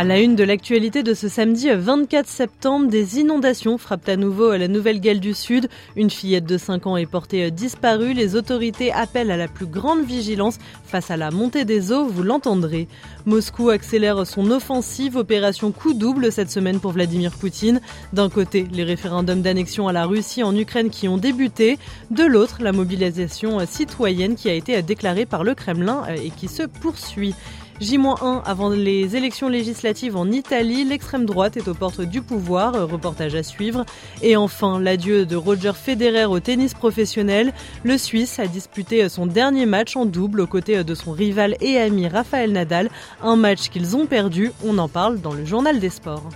À la une de l'actualité de ce samedi 24 septembre, des inondations frappent à nouveau la Nouvelle-Galles du Sud. Une fillette de 5 ans est portée disparue. Les autorités appellent à la plus grande vigilance face à la montée des eaux, vous l'entendrez. Moscou accélère son offensive, opération coup double cette semaine pour Vladimir Poutine. D'un côté, les référendums d'annexion à la Russie en Ukraine qui ont débuté. De l'autre, la mobilisation citoyenne qui a été déclarée par le Kremlin et qui se poursuit. J-1 avant les élections législatives en Italie, l'extrême droite est aux portes du pouvoir, reportage à suivre. Et enfin, l'adieu de Roger Federer au tennis professionnel. Le Suisse a disputé son dernier match en double aux côtés de son rival et ami Rafael Nadal, un match qu'ils ont perdu. On en parle dans le journal des sports.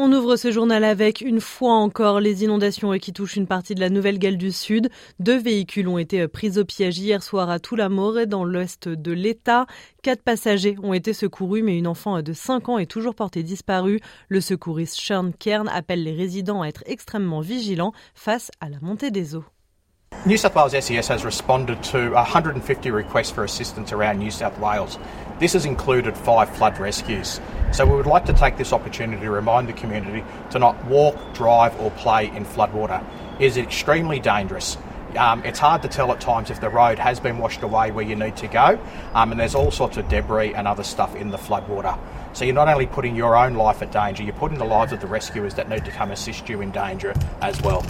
On ouvre ce journal avec une fois encore les inondations qui touchent une partie de la Nouvelle-Galles du Sud. Deux véhicules ont été pris au piège hier soir à Toulamore dans l'ouest de l'État. Quatre passagers ont été secourus, mais une enfant de 5 ans est toujours portée disparue. Le secouriste Sean Kern appelle les résidents à être extrêmement vigilants face à la montée des eaux. New South Wales SES has responded to 150 requests for assistance around New South Wales. This has included five flood rescues. So we would like to take this opportunity to remind the community to not walk, drive or play in floodwater. It is extremely dangerous. Um, it's hard to tell at times if the road has been washed away where you need to go, um, and there's all sorts of debris and other stuff in the floodwater. So you're not only putting your own life at danger, you're putting the lives of the rescuers that need to come assist you in danger as well.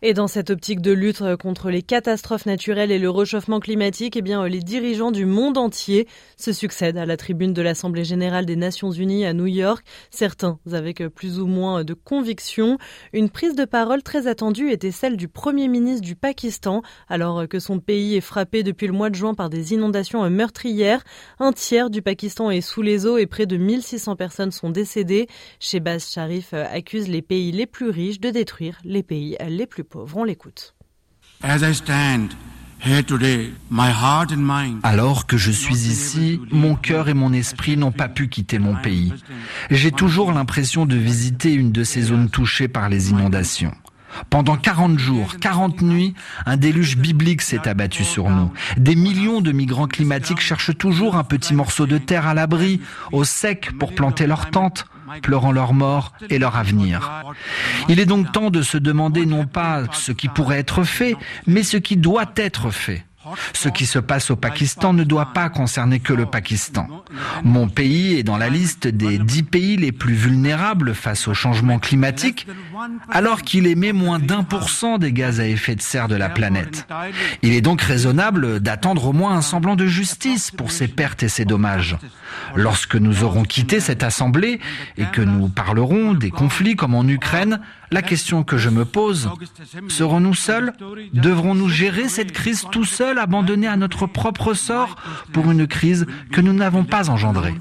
Et dans cette optique de lutte contre les catastrophes naturelles et le réchauffement climatique, eh bien, les dirigeants du monde entier se succèdent à la tribune de l'Assemblée générale des Nations unies à New York, certains avec plus ou moins de conviction. Une prise de parole très attendue était celle du Premier ministre du Pakistan, alors que son pays est frappé depuis le mois de juin par des inondations meurtrières. Un tiers du Pakistan est sous les eaux et près de 1600 personnes sont décédées. Shehbaz Sharif accuse les pays les plus riches de détruire les pays les plus pauvres. On l'écoute. Alors que je suis ici, mon cœur et mon esprit n'ont pas pu quitter mon pays. J'ai toujours l'impression de visiter une de ces zones touchées par les inondations. Pendant 40 jours, 40 nuits, un déluge biblique s'est abattu sur nous. Des millions de migrants climatiques cherchent toujours un petit morceau de terre à l'abri, au sec, pour planter leurs tentes pleurant leur mort et leur avenir. Il est donc temps de se demander non pas ce qui pourrait être fait, mais ce qui doit être fait. Ce qui se passe au Pakistan ne doit pas concerner que le Pakistan. Mon pays est dans la liste des dix pays les plus vulnérables face au changement climatique, alors qu'il émet moins d'un pour cent des gaz à effet de serre de la planète. Il est donc raisonnable d'attendre au moins un semblant de justice pour ces pertes et ces dommages. Lorsque nous aurons quitté cette assemblée et que nous parlerons des conflits comme en Ukraine, la question que je me pose, serons-nous seuls? Devrons-nous gérer cette crise tout seuls, abandonnés à notre propre sort pour une crise que nous n'avons pas engendrée?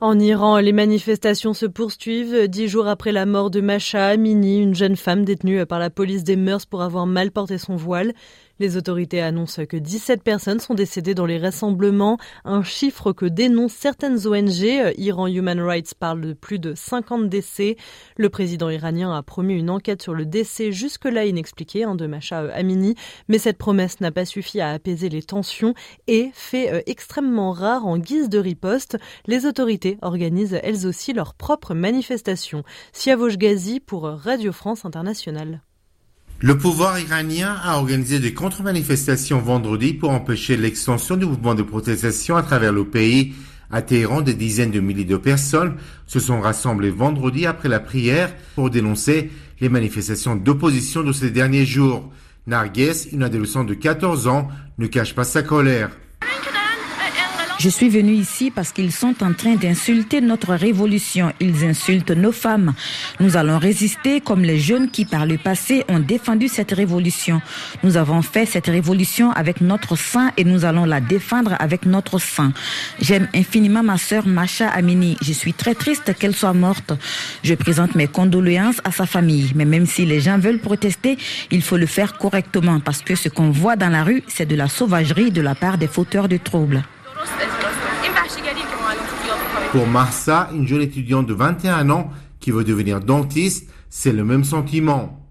En Iran, les manifestations se poursuivent. Dix jours après la mort de Masha Amini, une jeune femme détenue par la police des mœurs pour avoir mal porté son voile. Les autorités annoncent que 17 personnes sont décédées dans les rassemblements, un chiffre que dénoncent certaines ONG. Iran Human Rights parle de plus de 50 décès. Le président iranien a promis une enquête sur le décès jusque-là inexpliqué hein, de Masha Amini, mais cette promesse n'a pas suffi à apaiser les tensions et fait euh, extrêmement rare en guise de riposte. Les autorités organisent elles aussi leurs propres manifestations. Siavosh Ghazi pour Radio France Internationale. Le pouvoir iranien a organisé des contre-manifestations vendredi pour empêcher l'extension du mouvement de protestation à travers le pays. À Téhéran, des dizaines de milliers de personnes se sont rassemblées vendredi après la prière pour dénoncer les manifestations d'opposition de ces derniers jours. Narges, une adolescente de 14 ans, ne cache pas sa colère. Je suis venu ici parce qu'ils sont en train d'insulter notre révolution. Ils insultent nos femmes. Nous allons résister comme les jeunes qui par le passé ont défendu cette révolution. Nous avons fait cette révolution avec notre sang et nous allons la défendre avec notre sang. J'aime infiniment ma sœur Masha Amini. Je suis très triste qu'elle soit morte. Je présente mes condoléances à sa famille. Mais même si les gens veulent protester, il faut le faire correctement parce que ce qu'on voit dans la rue, c'est de la sauvagerie de la part des fauteurs de troubles. Pour Marsa, une jeune étudiante de 21 ans qui veut devenir dentiste, c'est le même sentiment.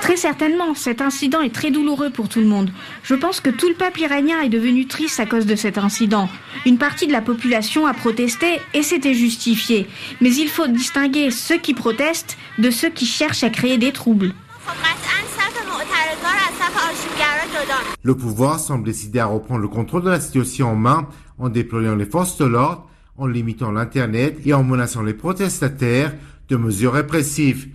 Très certainement, cet incident est très douloureux pour tout le monde. Je pense que tout le peuple iranien est devenu triste à cause de cet incident. Une partie de la population a protesté et c'était justifié. Mais il faut distinguer ceux qui protestent de ceux qui cherchent à créer des troubles. Le pouvoir semble décider à reprendre le contrôle de la situation en main en déployant les forces de l'ordre, en limitant l'Internet et en menaçant les protestataires de mesures répressives.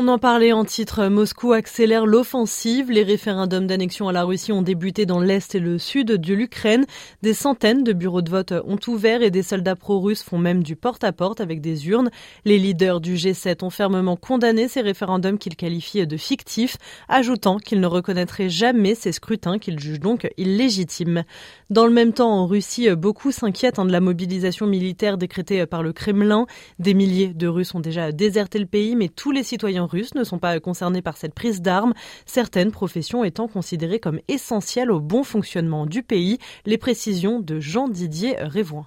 On en parlait en titre. Moscou accélère l'offensive. Les référendums d'annexion à la Russie ont débuté dans l'est et le sud de l'Ukraine. Des centaines de bureaux de vote ont ouvert et des soldats pro-russes font même du porte-à-porte avec des urnes. Les leaders du G7 ont fermement condamné ces référendums qu'ils qualifient de fictifs, ajoutant qu'ils ne reconnaîtraient jamais ces scrutins qu'ils jugent donc illégitimes. Dans le même temps, en Russie, beaucoup s'inquiètent hein, de la mobilisation militaire décrétée par le Kremlin. Des milliers de Russes ont déjà déserté le pays, mais tous les citoyens russes ne sont pas concernés par cette prise d'armes, certaines professions étant considérées comme essentielles au bon fonctionnement du pays. Les précisions de Jean-Didier Révoin.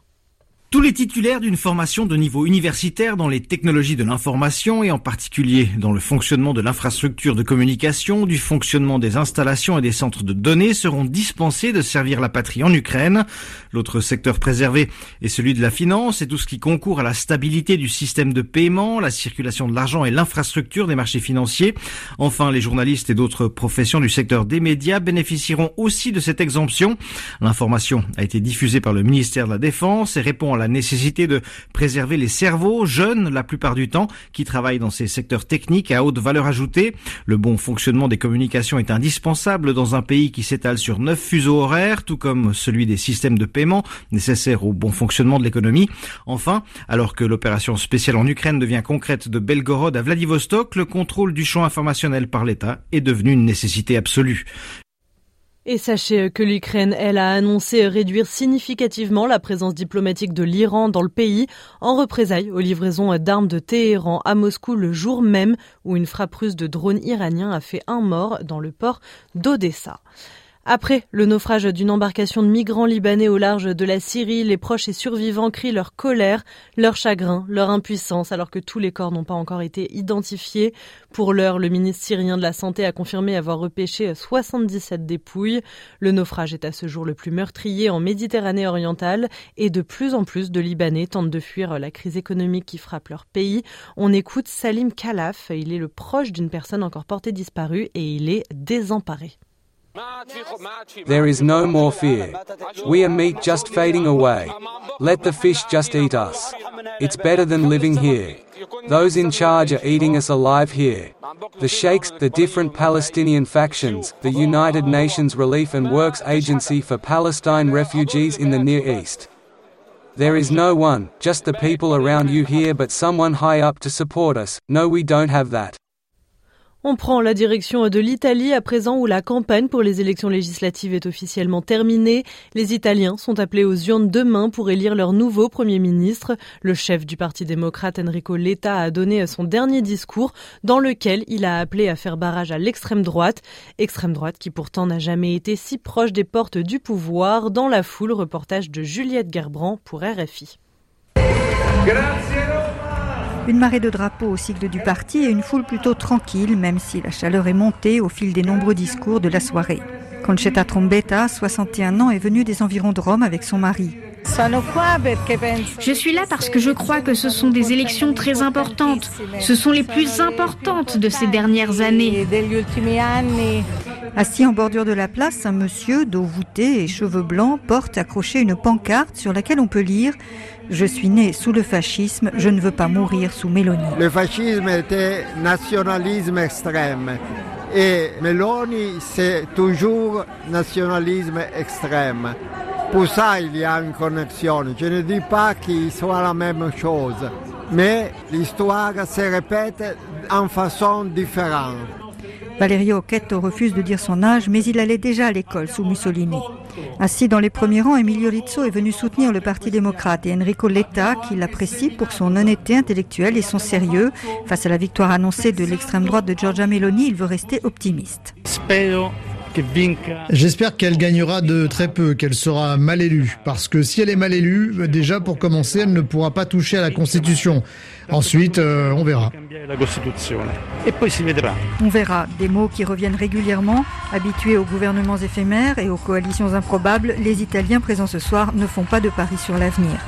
Tous les titulaires d'une formation de niveau universitaire dans les technologies de l'information et en particulier dans le fonctionnement de l'infrastructure de communication, du fonctionnement des installations et des centres de données seront dispensés de servir la patrie en Ukraine. L'autre secteur préservé est celui de la finance et tout ce qui concourt à la stabilité du système de paiement, la circulation de l'argent et l'infrastructure des marchés financiers. Enfin, les journalistes et d'autres professions du secteur des médias bénéficieront aussi de cette exemption. L'information a été diffusée par le ministère de la Défense et répond à la nécessité de préserver les cerveaux jeunes la plupart du temps qui travaillent dans ces secteurs techniques à haute valeur ajoutée. Le bon fonctionnement des communications est indispensable dans un pays qui s'étale sur neuf fuseaux horaires, tout comme celui des systèmes de paiement nécessaires au bon fonctionnement de l'économie. Enfin, alors que l'opération spéciale en Ukraine devient concrète de Belgorod à Vladivostok, le contrôle du champ informationnel par l'État est devenu une nécessité absolue. Et sachez que l'Ukraine, elle, a annoncé réduire significativement la présence diplomatique de l'Iran dans le pays en représailles aux livraisons d'armes de Téhéran à Moscou le jour même où une frappe russe de drones iraniens a fait un mort dans le port d'Odessa. Après le naufrage d'une embarcation de migrants libanais au large de la Syrie, les proches et survivants crient leur colère, leur chagrin, leur impuissance, alors que tous les corps n'ont pas encore été identifiés. Pour l'heure, le ministre syrien de la Santé a confirmé avoir repêché 77 dépouilles. Le naufrage est à ce jour le plus meurtrier en Méditerranée orientale et de plus en plus de Libanais tentent de fuir la crise économique qui frappe leur pays. On écoute Salim Khalaf, il est le proche d'une personne encore portée disparue et il est désemparé. There is no more fear. We are meat just fading away. Let the fish just eat us. It's better than living here. Those in charge are eating us alive here. The sheikhs, the different Palestinian factions, the United Nations Relief and Works Agency for Palestine refugees in the Near East. There is no one, just the people around you here but someone high up to support us. No we don't have that. On prend la direction de l'Italie à présent où la campagne pour les élections législatives est officiellement terminée. Les Italiens sont appelés aux urnes demain pour élire leur nouveau Premier ministre. Le chef du Parti démocrate Enrico Letta a donné son dernier discours dans lequel il a appelé à faire barrage à l'extrême droite. Extrême droite qui pourtant n'a jamais été si proche des portes du pouvoir. Dans la foule, reportage de Juliette Gerbrand pour RFI. Une marée de drapeaux au cycle du parti et une foule plutôt tranquille, même si la chaleur est montée au fil des nombreux discours de la soirée. Concetta Trombetta, 61 ans, est venue des environs de Rome avec son mari. Je suis là parce que je crois que ce sont des élections très importantes. Ce sont les plus importantes de ces dernières années. Assis en bordure de la place, un monsieur, dos voûté et cheveux blancs, porte accroché une pancarte sur laquelle on peut lire Je suis né sous le fascisme, je ne veux pas mourir sous Mélanie. Le fascisme était nationalisme extrême. Et Meloni, c'est toujours nationalisme extrême. pour ça, il y a une connexion. Je ne dis pas qu'il soit la même chose, mais l'histoire se répète en façon différente. Valerio Occhetto refuse de dire son âge, mais il allait déjà à l'école sous Mussolini. Assis dans les premiers rangs, Emilio Rizzo est venu soutenir le Parti démocrate et Enrico Letta, qui l'apprécie pour son honnêteté intellectuelle et son sérieux. Face à la victoire annoncée de l'extrême droite de Giorgia Meloni, il veut rester optimiste. J'espère qu'elle gagnera de très peu, qu'elle sera mal élue. Parce que si elle est mal élue, déjà pour commencer, elle ne pourra pas toucher à la Constitution. Ensuite, euh, on verra. On verra. Des mots qui reviennent régulièrement. Habitués aux gouvernements éphémères et aux coalitions improbables, les Italiens présents ce soir ne font pas de paris sur l'avenir.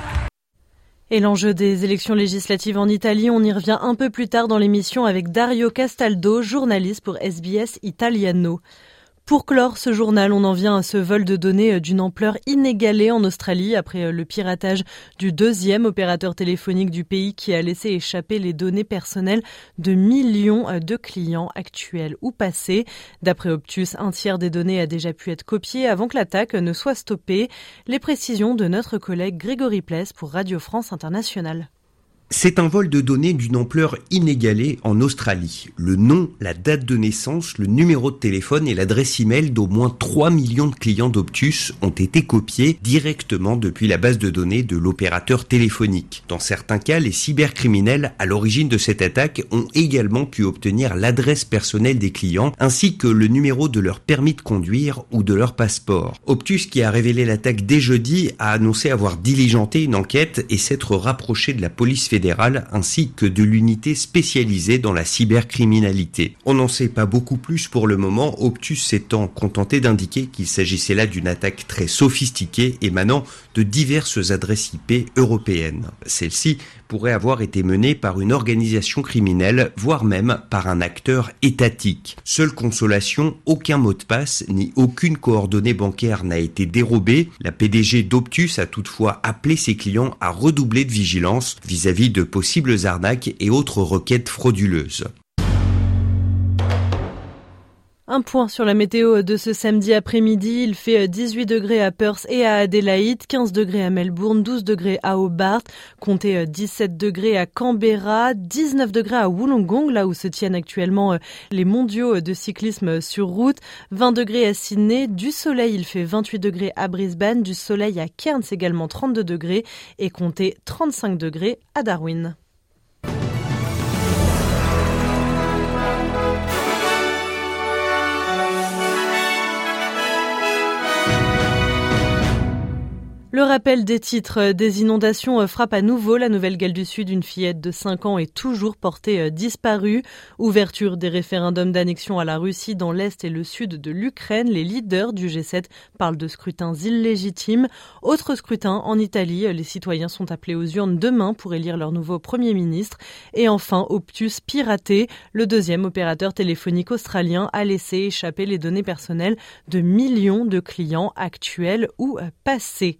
Et l'enjeu des élections législatives en Italie, on y revient un peu plus tard dans l'émission avec Dario Castaldo, journaliste pour SBS Italiano. Pour clore ce journal, on en vient à ce vol de données euh, d'une ampleur inégalée en Australie après euh, le piratage du deuxième opérateur téléphonique du pays qui a laissé échapper les données personnelles de millions euh, de clients actuels ou passés. D'après Optus, un tiers des données a déjà pu être copié avant que l'attaque ne soit stoppée. Les précisions de notre collègue Grégory Pless pour Radio France Internationale. C'est un vol de données d'une ampleur inégalée en Australie. Le nom, la date de naissance, le numéro de téléphone et l'adresse email d'au moins 3 millions de clients d'Optus ont été copiés directement depuis la base de données de l'opérateur téléphonique. Dans certains cas, les cybercriminels à l'origine de cette attaque ont également pu obtenir l'adresse personnelle des clients ainsi que le numéro de leur permis de conduire ou de leur passeport. Optus, qui a révélé l'attaque dès jeudi, a annoncé avoir diligenté une enquête et s'être rapproché de la police fédérale ainsi que de l'unité spécialisée dans la cybercriminalité. On n'en sait pas beaucoup plus pour le moment, Optus s'étant contenté d'indiquer qu'il s'agissait là d'une attaque très sophistiquée émanant de diverses adresses IP européennes. Celle-ci pourrait avoir été menée par une organisation criminelle, voire même par un acteur étatique. Seule consolation, aucun mot de passe ni aucune coordonnée bancaire n'a été dérobée. La PDG d'Optus a toutefois appelé ses clients à redoubler de vigilance vis-à-vis de possibles arnaques et autres requêtes frauduleuses. Un point sur la météo de ce samedi après-midi. Il fait 18 degrés à Perth et à Adélaïde, 15 degrés à Melbourne, 12 degrés à Hobart, comptez 17 degrés à Canberra, 19 degrés à Wollongong, là où se tiennent actuellement euh, les mondiaux de cyclisme sur route, 20 degrés à Sydney, du soleil, il fait 28 degrés à Brisbane, du soleil à Cairns également 32 degrés et comptez 35 degrés à Darwin. Le rappel des titres des inondations frappe à nouveau la Nouvelle-Galles du Sud. Une fillette de 5 ans est toujours portée euh, disparue. Ouverture des référendums d'annexion à la Russie dans l'Est et le Sud de l'Ukraine. Les leaders du G7 parlent de scrutins illégitimes. Autre scrutin en Italie. Les citoyens sont appelés aux urnes demain pour élire leur nouveau Premier ministre. Et enfin, Optus piraté. Le deuxième opérateur téléphonique australien a laissé échapper les données personnelles de millions de clients actuels ou passés.